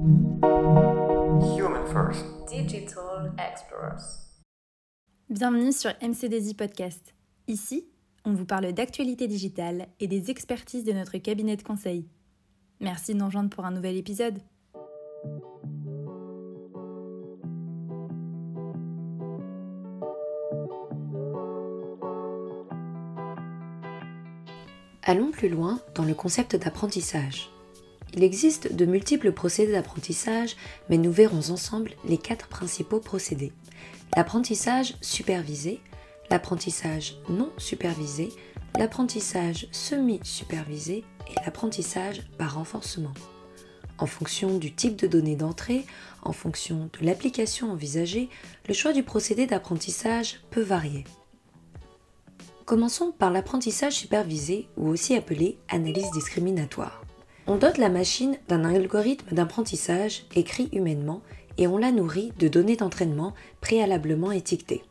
Human First. Digital Explorers. Bienvenue sur MCDZ Podcast. Ici, on vous parle d'actualité digitale et des expertises de notre cabinet de conseil. Merci de nous rejoindre pour un nouvel épisode. Allons plus loin dans le concept d'apprentissage. Il existe de multiples procédés d'apprentissage, mais nous verrons ensemble les quatre principaux procédés. L'apprentissage supervisé, l'apprentissage non supervisé, l'apprentissage semi-supervisé et l'apprentissage par renforcement. En fonction du type de données d'entrée, en fonction de l'application envisagée, le choix du procédé d'apprentissage peut varier. Commençons par l'apprentissage supervisé ou aussi appelé analyse discriminatoire. On dote la machine d'un algorithme d'apprentissage écrit humainement et on la nourrit de données d'entraînement préalablement étiquetées.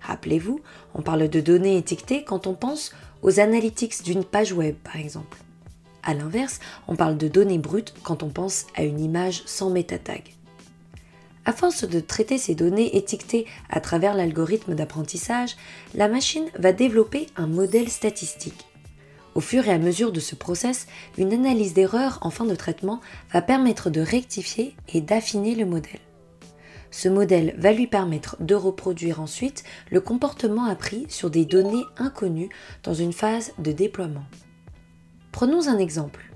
Rappelez-vous, on parle de données étiquetées quand on pense aux analytics d'une page web par exemple. A l'inverse, on parle de données brutes quand on pense à une image sans métatag. À force de traiter ces données étiquetées à travers l'algorithme d'apprentissage, la machine va développer un modèle statistique. Au fur et à mesure de ce process, une analyse d'erreur en fin de traitement va permettre de rectifier et d'affiner le modèle. Ce modèle va lui permettre de reproduire ensuite le comportement appris sur des données inconnues dans une phase de déploiement. Prenons un exemple.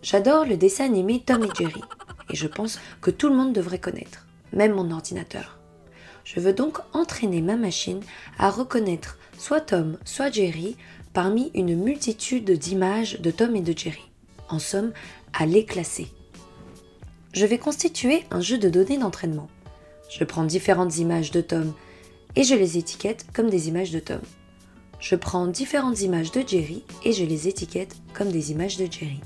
J'adore le dessin animé Tom et Jerry, et je pense que tout le monde devrait connaître même mon ordinateur. Je veux donc entraîner ma machine à reconnaître soit Tom, soit Jerry parmi une multitude d'images de Tom et de Jerry. En somme, à les classer. Je vais constituer un jeu de données d'entraînement. Je prends différentes images de Tom et je les étiquette comme des images de Tom. Je prends différentes images de Jerry et je les étiquette comme des images de Jerry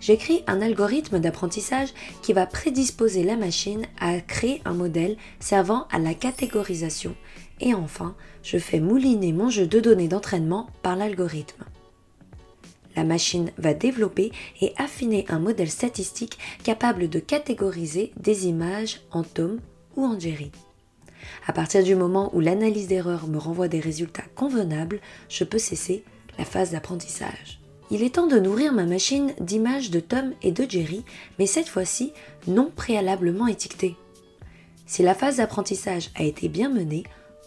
j'écris un algorithme d'apprentissage qui va prédisposer la machine à créer un modèle servant à la catégorisation. Et enfin, je fais mouliner mon jeu de données d'entraînement par l'algorithme. La machine va développer et affiner un modèle statistique capable de catégoriser des images en Tom ou en Jerry. À partir du moment où l'analyse d'erreur me renvoie des résultats convenables, je peux cesser la phase d'apprentissage. Il est temps de nourrir ma machine d'images de Tom et de Jerry, mais cette fois-ci non préalablement étiquetées. Si la phase d'apprentissage a été bien menée,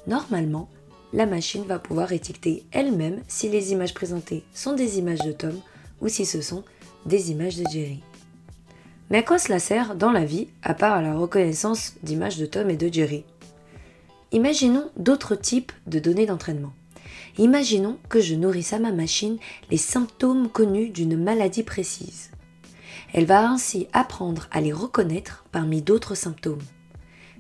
normalement, la machine va pouvoir étiqueter elle-même si les images présentées sont des images de Tom ou si ce sont des images de Jerry. Mais à quoi cela sert dans la vie, à part la reconnaissance d'images de Tom et de Jerry? Imaginons d'autres types de données d'entraînement. Imaginons que je nourrisse à ma machine les symptômes connus d'une maladie précise. Elle va ainsi apprendre à les reconnaître parmi d'autres symptômes.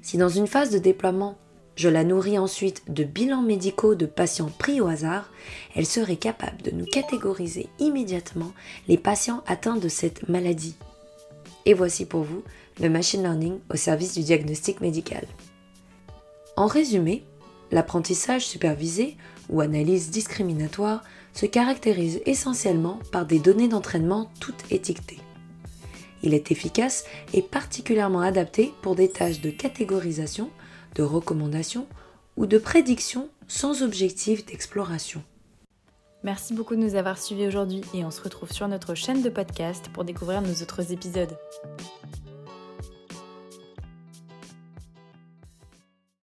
Si dans une phase de déploiement, je la nourris ensuite de bilans médicaux de patients pris au hasard, elle serait capable de nous catégoriser immédiatement les patients atteints de cette maladie. Et voici pour vous le machine learning au service du diagnostic médical. En résumé, l'apprentissage supervisé ou analyse discriminatoire se caractérise essentiellement par des données d'entraînement toutes étiquetées. Il est efficace et particulièrement adapté pour des tâches de catégorisation, de recommandation ou de prédiction sans objectif d'exploration. Merci beaucoup de nous avoir suivis aujourd'hui et on se retrouve sur notre chaîne de podcast pour découvrir nos autres épisodes.